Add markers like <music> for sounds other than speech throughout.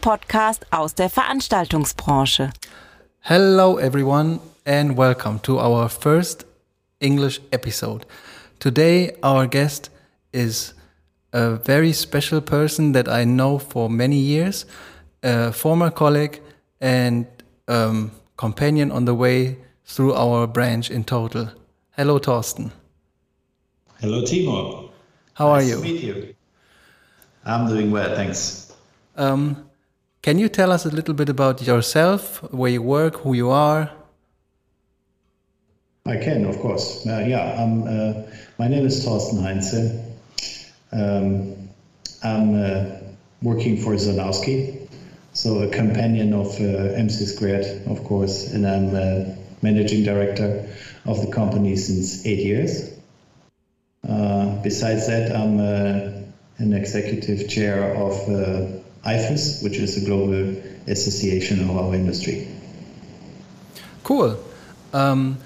Podcast aus der Veranstaltungsbranche. Hello, everyone, and welcome to our first English episode. Today, our guest is a very special person that I know for many years, a former colleague and um, companion on the way through our branch in total. Hello, Torsten. Hello, Timo. How nice are you? To meet you. I'm doing well, thanks. Um, can you tell us a little bit about yourself, where you work, who you are? I can, of course. Uh, yeah, uh, my name is Torsten Heinze. Um, I'm uh, working for Czarnowski, so a companion of uh, MC Squared, of course, and I'm uh, managing director of the company since eight years. Uh, besides that, I'm an executive chair of IFES, which is a global association of our industry. Cool. Um,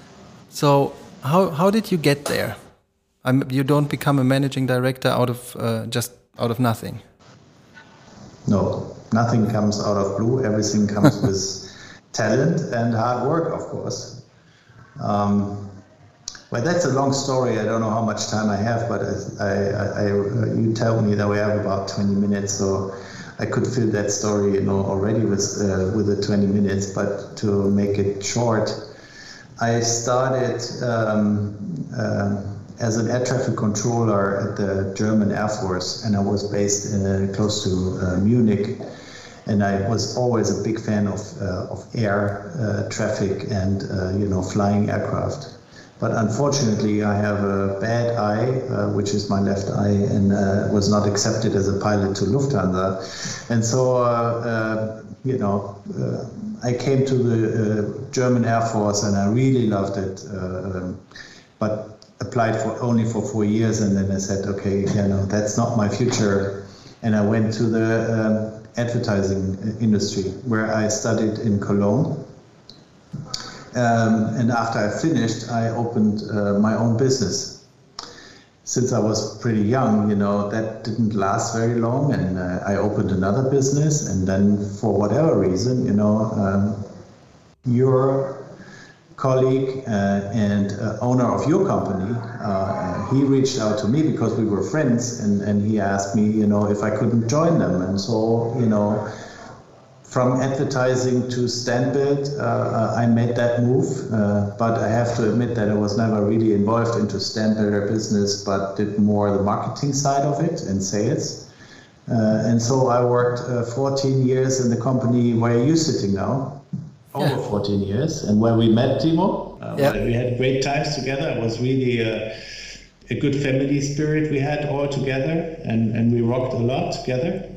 so, how how did you get there? I'm, you don't become a managing director out of uh, just out of nothing. No, nothing comes out of blue. Everything comes <laughs> with talent and hard work, of course. Um, well, that's a long story. I don't know how much time I have, but I, I, I, you tell me that we have about 20 minutes, so I could fill that story, you know, already with uh, with the 20 minutes. But to make it short, I started um, uh, as an air traffic controller at the German Air Force, and I was based uh, close to uh, Munich. And I was always a big fan of uh, of air uh, traffic and you know flying aircraft. But unfortunately, I have a bad eye, uh, which is my left eye, and uh, was not accepted as a pilot to Lufthansa. And so, uh, uh you know, uh, I came to the uh, German Air Force, and I really loved it. Um, but applied for only for four years, and then I said, okay, you know, that's not my future. And I went to the um, advertising industry, where I studied in Cologne um, and after I finished, I opened uh, my own business. Since I was pretty young, you know, that didn't last very long, and uh, I opened another business. And then, for whatever reason, you know, um, your colleague uh, and uh, owner of your company, uh, he reached out to me because we were friends, and, and he asked me, you know, if I couldn't join them. And so, you know, from advertising to Standbild, uh, uh, I made that move, uh, but I have to admit that I was never really involved into Standbilder business, but did more the marketing side of it and sales. Uh, and so I worked uh, 14 years in the company where you're sitting now, over 14 years, and where we met Timo. Uh, yeah. We had great times together. It was really a, a good family spirit we had all together, and, and we rocked a lot together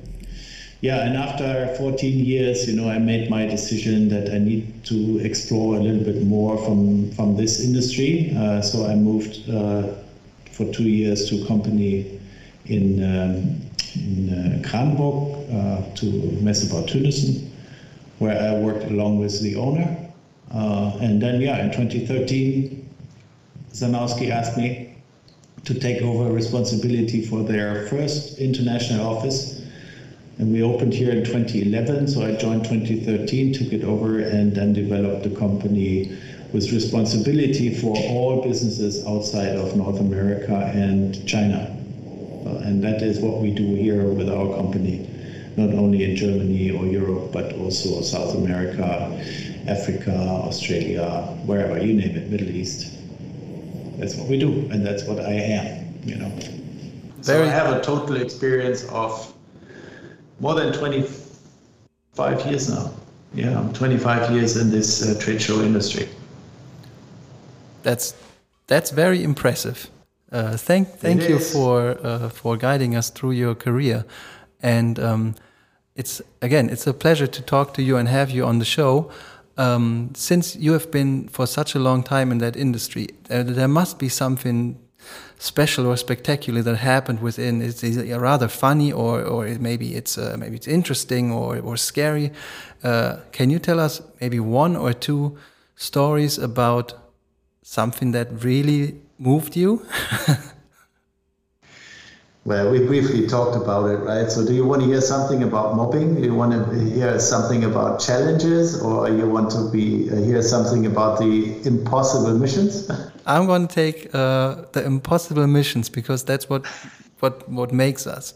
yeah, and after 14 years, you know, I made my decision that I need to explore a little bit more from from this industry. Uh, so I moved uh, for two years to a company in um, in uh, Kranburg uh, to Messebau where I worked along with the owner. Uh, and then, yeah, in 2013, Czarnowski asked me to take over responsibility for their first international office and we opened here in 2011, so I joined 2013, took it over, and then developed the company with responsibility for all businesses outside of North America and China. Uh, and that is what we do here with our company, not only in Germany or Europe, but also South America, Africa, Australia, wherever you name it, Middle East. That's what we do, and that's what I am, you know. So I have a total experience of more than 25 years now. Yeah, I'm 25 years in this uh, trade show industry. That's that's very impressive. Uh, thank thank it you is. for uh, for guiding us through your career, and um, it's again it's a pleasure to talk to you and have you on the show. Um, since you have been for such a long time in that industry, there must be something special or spectacular that happened within is, rather funny or or maybe it's uh, maybe it's interesting or or scary. Uh, can you tell us maybe one or two stories about something that really moved you? <laughs> Well, we briefly talked about it, right? So, do you want to hear something about mobbing? Do you want to hear something about challenges, or you want to be uh, hear something about the impossible missions? <laughs> I'm going to take uh, the impossible missions because that's what what what makes us.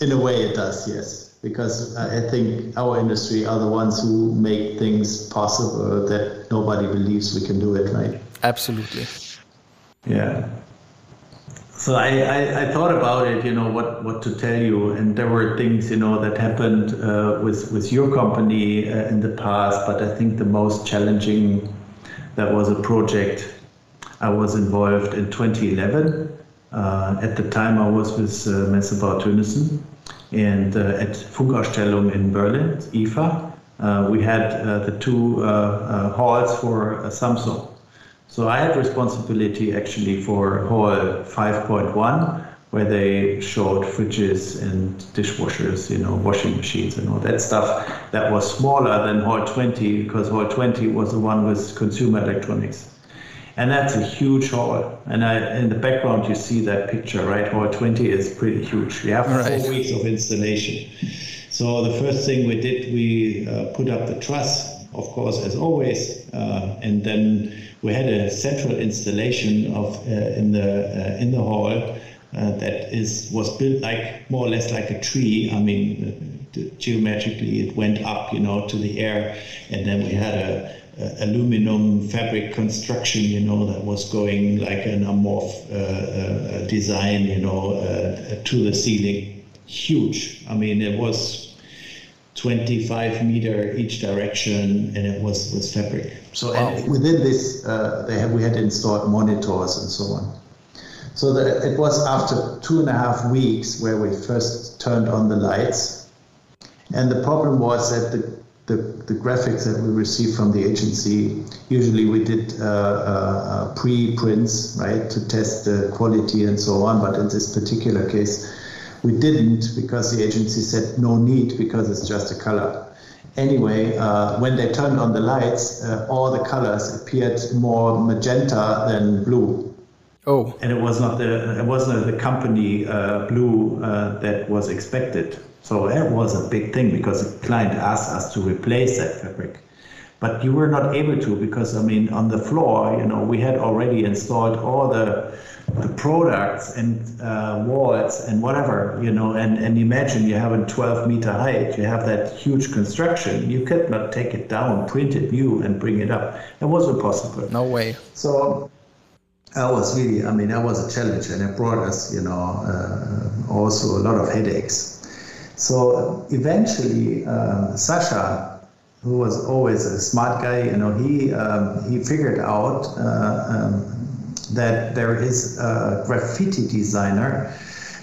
In a way, it does, yes. Because I think our industry are the ones who make things possible that nobody believes we can do it, right? Absolutely. Yeah. So I, I, I, thought about it, you know, what, what to tell you. And there were things, you know, that happened uh, with, with your company uh, in the past. But I think the most challenging, that was a project I was involved in 2011. Uh, at the time, I was with uh, Tönnissen and uh, at Funkausstellung in Berlin, IFA. Uh, we had uh, the two halls for Samsung. So I had responsibility actually for hall 5.1, where they showed fridges and dishwashers, you know, washing machines and all that stuff. That was smaller than hall 20 because hall 20 was the one with consumer electronics. And that's a huge hall. And I, in the background, you see that picture, right? Hall 20 is pretty huge. We have right. four weeks of installation. So the first thing we did, we uh, put up the truss, of course, as always, uh, and then we had a central installation of uh, in the uh, in the hall uh, that is was built like more or less like a tree. I mean, geometrically it went up, you know, to the air, and then we had a, a aluminum fabric construction, you know, that was going like an amorph uh, design, you know, to the ceiling. Huge. I mean, it was 25 meter each direction, and it was was fabric. So wow. within this, uh, they have, we had installed monitors and so on. So the, it was after two and a half weeks where we first turned on the lights, and the problem was that the the, the graphics that we received from the agency, usually we did uh, uh, uh pre-prints, right, to test the quality and so on. But in this particular case, we didn't because the agency said no need because it's just a color. Anyway, uh, when they turned on the lights, uh, all the colors appeared more magenta than blue. Oh. And it was not the it wasn't the company uh, blue uh, that was expected. So that was a big thing because the client asked us to replace that fabric. But you were not able to because I mean on the floor, you know, we had already installed all the the products and uh, walls and whatever, you know, and, and imagine you have a 12 meter height, you have that huge construction, you could not take it down, print it new and bring it up. It was impossible. No way. So that was really, I mean, that was a challenge and it brought us, you know, uh, also a lot of headaches. So eventually, uh, Sasha, who was always a smart guy, you know, he um, he figured out uh, um, that there is a graffiti designer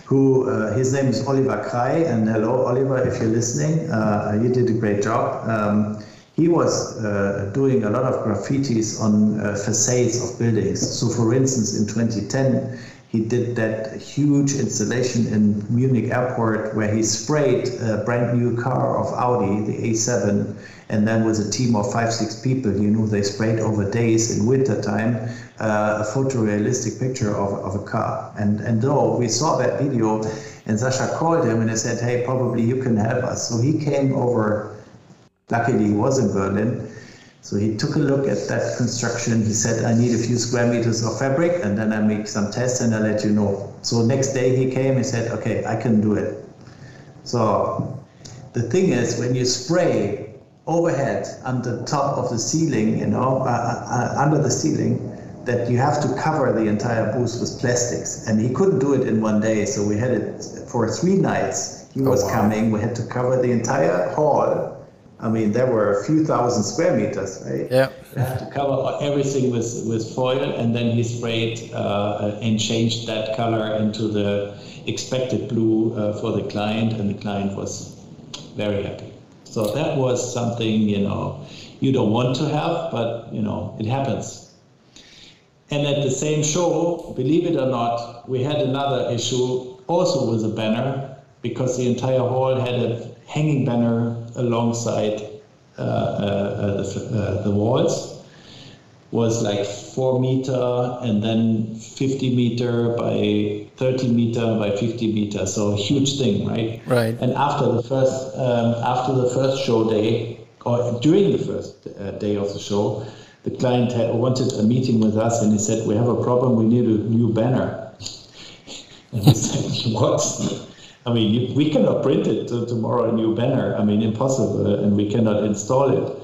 who uh, his name is Oliver Krei. And hello, Oliver, if you're listening, uh, you did a great job. Um, he was uh, doing a lot of graffitis on uh, facades of buildings. So, for instance, in 2010, he did that huge installation in Munich airport where he sprayed a brand new car of Audi, the A7, and then with a team of five, six people, you know, they sprayed over days in winter time uh, a photorealistic picture of, of a car. And, and though we saw that video, and Sasha called him and he said, hey, probably you can help us. So he came over, luckily he was in Berlin, so he took a look at that construction. He said, I need a few square meters of fabric and then I make some tests and I'll let you know. So next day he came, he said, okay, I can do it. So the thing is, when you spray overhead on the top of the ceiling, you know, uh, uh, uh, under the ceiling, that you have to cover the entire booth with plastics. And he couldn't do it in one day, so we had it for three nights. He oh, was wow. coming. We had to cover the entire hall. I mean, there were a few thousand square meters, right? Yeah. You have to cover everything with, with foil, and then he sprayed uh, and changed that color into the expected blue uh, for the client, and the client was very happy. So that was something, you know, you don't want to have, but, you know, it happens. And at the same show, believe it or not, we had another issue also with a banner because the entire hall had a hanging banner alongside uh, uh, the, uh, the walls. was like four meter and then 50 meter by 30 meter by 50 meter. So a huge thing, right? Right. And after the first um, after the first show day or during the first uh, day of the show, the client had, wanted a meeting with us and he said, "We have a problem. We need a new banner." <laughs> and we said, "What?" I mean, we cannot print it to tomorrow a new banner. I mean, impossible, and we cannot install it.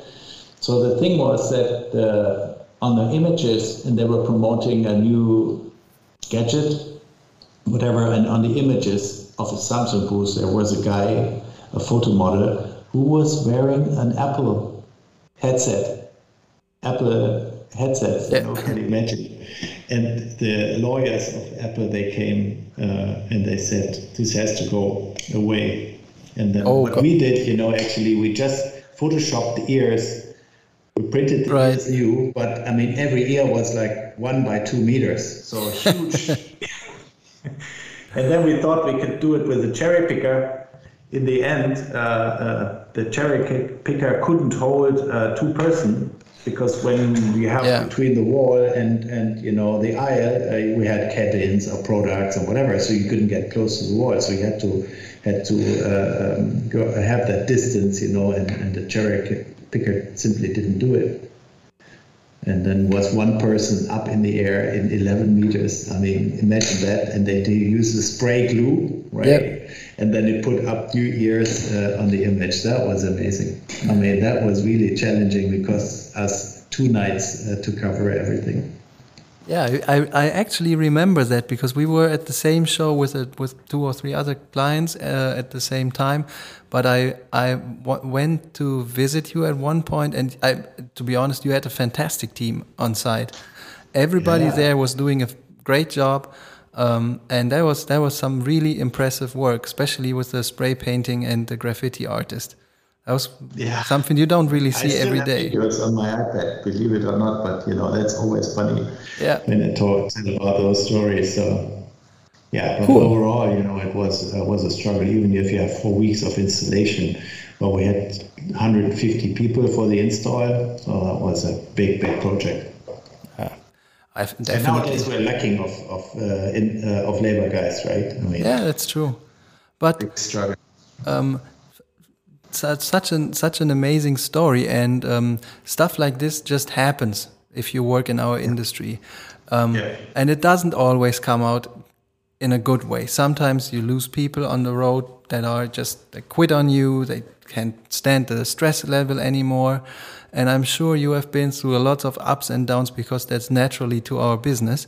So the thing was that the, on the images, and they were promoting a new gadget, whatever, and on the images of the Samsung booth, there was a guy, a photo model, who was wearing an Apple headset. Apple headsets, yeah. you know, can imagine? And the lawyers of Apple, they came uh, and they said, this has to go away. And then oh, what God. we did, you know, actually, we just photoshopped the ears. We printed the right. ears new, but I mean, every ear was like one by two meters, so huge. <laughs> and then we thought we could do it with a cherry picker. In the end, uh, uh, the cherry picker couldn't hold uh, two person because when you have yeah. between the wall and and you know the aisle, uh, we had cat-ins or products or whatever, so you couldn't get close to the wall. So you had to had to uh, um, go, have that distance, you know, and, and the cherry picker simply didn't do it. And then was one person up in the air in 11 meters. I mean, imagine that. And they do use the spray glue, right? Yep. And then they put up new ears uh, on the image. That was amazing. I mean, that was really challenging because us two nights uh, to cover everything. Yeah, I, I actually remember that because we were at the same show with a, with two or three other clients uh, at the same time. But I I went to visit you at one point, and I, to be honest, you had a fantastic team on site. Everybody yeah. there was doing a great job, um, and there was there was some really impressive work, especially with the spray painting and the graffiti artist. That was yeah. something you don't really see every day. Videos on my iPad, believe it or not, but you know that's always funny. Yeah. When I talk about those stories, so yeah. But cool. overall, you know, it was uh, was a struggle. Even if you have four weeks of installation, but we had 150 people for the install, so that was a big, big project. I've definitely. And nowadays we're lacking of of uh, in, uh, of labor guys, right? I mean, yeah, that's true. But. Um, such such an such an amazing story, and um, stuff like this just happens if you work in our industry, um, yeah. and it doesn't always come out in a good way. Sometimes you lose people on the road that are just they quit on you. They can't stand the stress level anymore. And I'm sure you have been through a lot of ups and downs because that's naturally to our business.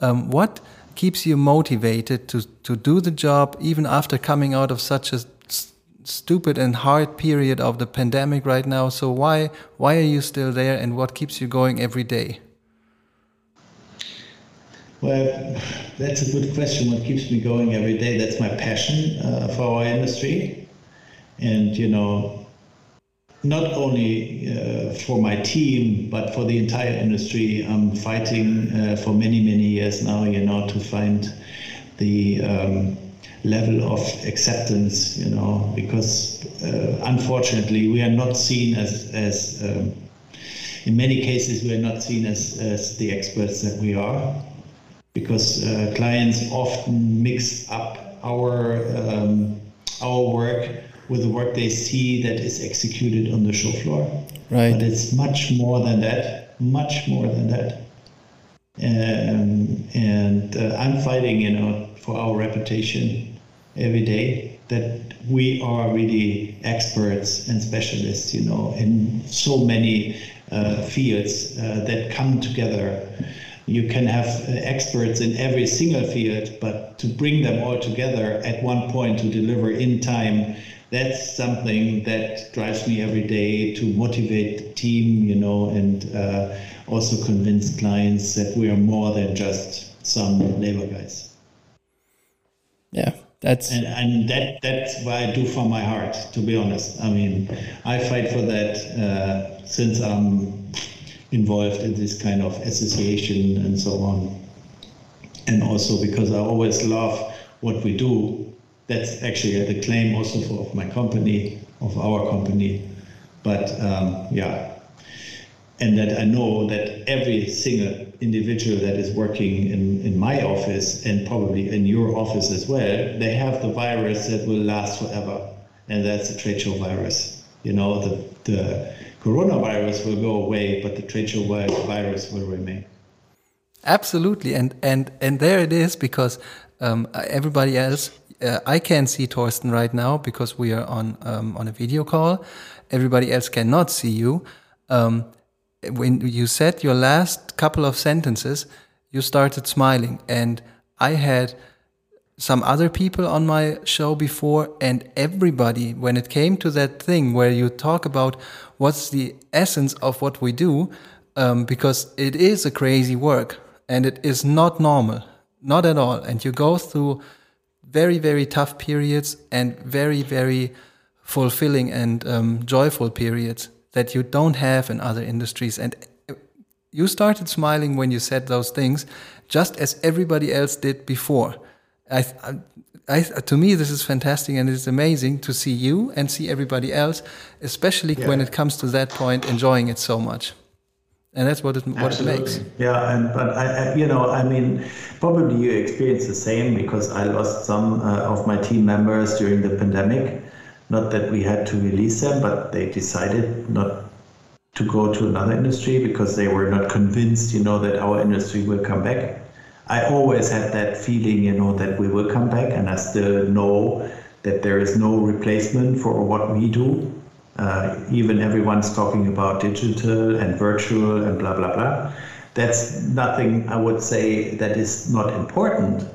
Um, what keeps you motivated to, to do the job even after coming out of such a stupid and hard period of the pandemic right now. So why why are you still there, and what keeps you going every day? Well, that's a good question. What keeps me going every day? That's my passion uh, for our industry, and you know, not only uh, for my team but for the entire industry. I'm fighting uh, for many many years now. You know, to find the um, level of acceptance, you know, because uh, unfortunately we are not seen as, as um, in many cases we are not seen as, as the experts that we are, because uh, clients often mix up our um, our work with the work they see that is executed on the show floor. Right. But it's much more than that, much more than that. Um, and uh, I'm fighting, you know, for our reputation every day that we are really experts and specialists, you know, in so many uh, fields uh, that come together. You can have uh, experts in every single field, but to bring them all together at one point to deliver in time, that's something that drives me every day to motivate the team, you know, and uh, also convince clients that we are more than just some labor guys. Yeah, that's and, and that that's what I do from my heart. To be honest, I mean, I fight for that uh, since I'm involved in this kind of association and so on, and also because I always love what we do. That's actually the claim also for my company, of our company. But um, yeah, and that I know that every single individual that is working in, in my office and probably in your office as well, they have the virus that will last forever, and that's the trade show virus. You know, the, the coronavirus will go away, but the trade show virus will remain. Absolutely, and and and there it is because um, everybody else, uh, I can see Torsten right now because we are on um, on a video call. Everybody else cannot see you. Um, when you said your last couple of sentences, you started smiling, and I had some other people on my show before, and everybody, when it came to that thing where you talk about what's the essence of what we do, um, because it is a crazy work and it is not normal, not at all. And you go through very, very tough periods and very, very fulfilling and um, joyful periods that you don't have in other industries. And you started smiling when you said those things, just as everybody else did before. I, I, to me, this is fantastic and it's amazing to see you and see everybody else, especially yeah. when it comes to that point, enjoying it so much. And that's what it, what it makes. Yeah, and but I, I, you know, I mean, probably you experience the same because I lost some uh, of my team members during the pandemic not that we had to release them, but they decided not to go to another industry because they were not convinced, you know, that our industry will come back. I always had that feeling, you know, that we will come back, and I still know that there is no replacement for what we do. Uh, even everyone's talking about digital and virtual and blah blah blah. That's nothing I would say that is not important,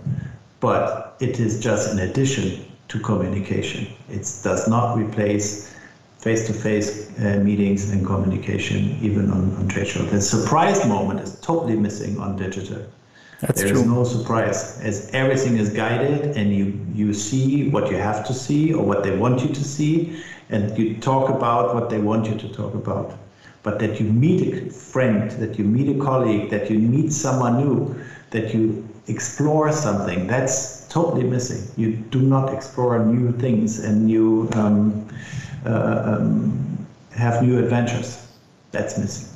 but it is just an addition to communication. It does not replace face-to-face uh, meetings and communication, even on, on trade shows. The surprise moment is totally missing on digital. That's there true. no surprise, as everything is guided, and you you see what you have to see or what they want you to see, and you talk about what they want you to talk about. But that you meet a friend, that you meet a colleague, that you meet someone new, that you explore something, that's totally missing. You do not explore new things and you um, uh, um, have new adventures. That's missing.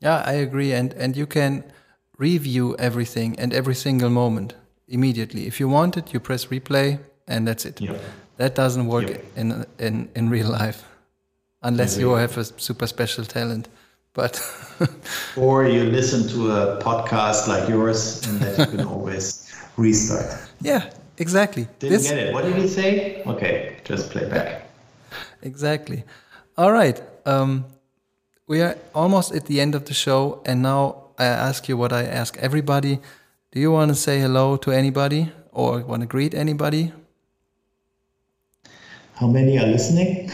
Yeah, I agree, and and you can review everything and every single moment immediately. If you want it, you press replay, and that's it. Yep. That doesn't work yep. in in in real life, unless you have a super special talent. But <laughs> or you listen to a podcast like yours, and then you can <laughs> always restart. Yeah, exactly. Didn't this... get it. What did he say? Okay, just play back. <laughs> Exactly. All right. Um, we are almost at the end of the show, and now I ask you what I ask everybody. Do you want to say hello to anybody or want to greet anybody? How many are listening?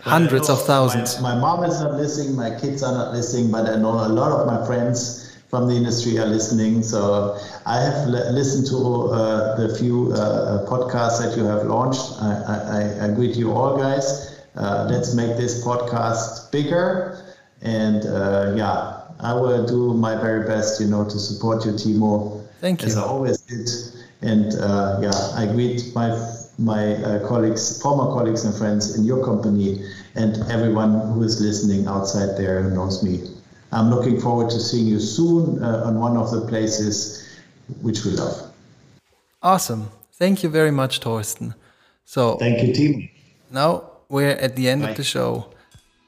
Hundreds of thousands. My, my, mom is not listening, my kids are not listening, but I know a lot of my friends from the industry are listening. So I have listened to uh, the few uh, podcasts that you have launched. I, I, I greet you all, guys. Uh, let's make this podcast bigger. And uh, yeah, I will do my very best, you know, to support you, Timo. Thank you. As I always did. And uh, yeah, I greet my my uh, colleagues, former colleagues and friends in your company, and everyone who is listening outside there who knows me. I'm looking forward to seeing you soon uh, on one of the places which we love. Awesome. Thank you very much, Torsten. So thank you, team. Now we're at the end Bye. of the show.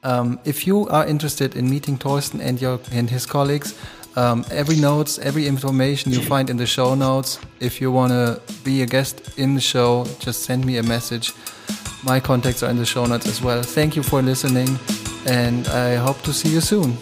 Um, if you are interested in meeting Torsten and your and his colleagues, um, every notes, every information you find in the show notes. If you want to be a guest in the show, just send me a message. My contacts are in the show notes as well. Thank you for listening, and I hope to see you soon.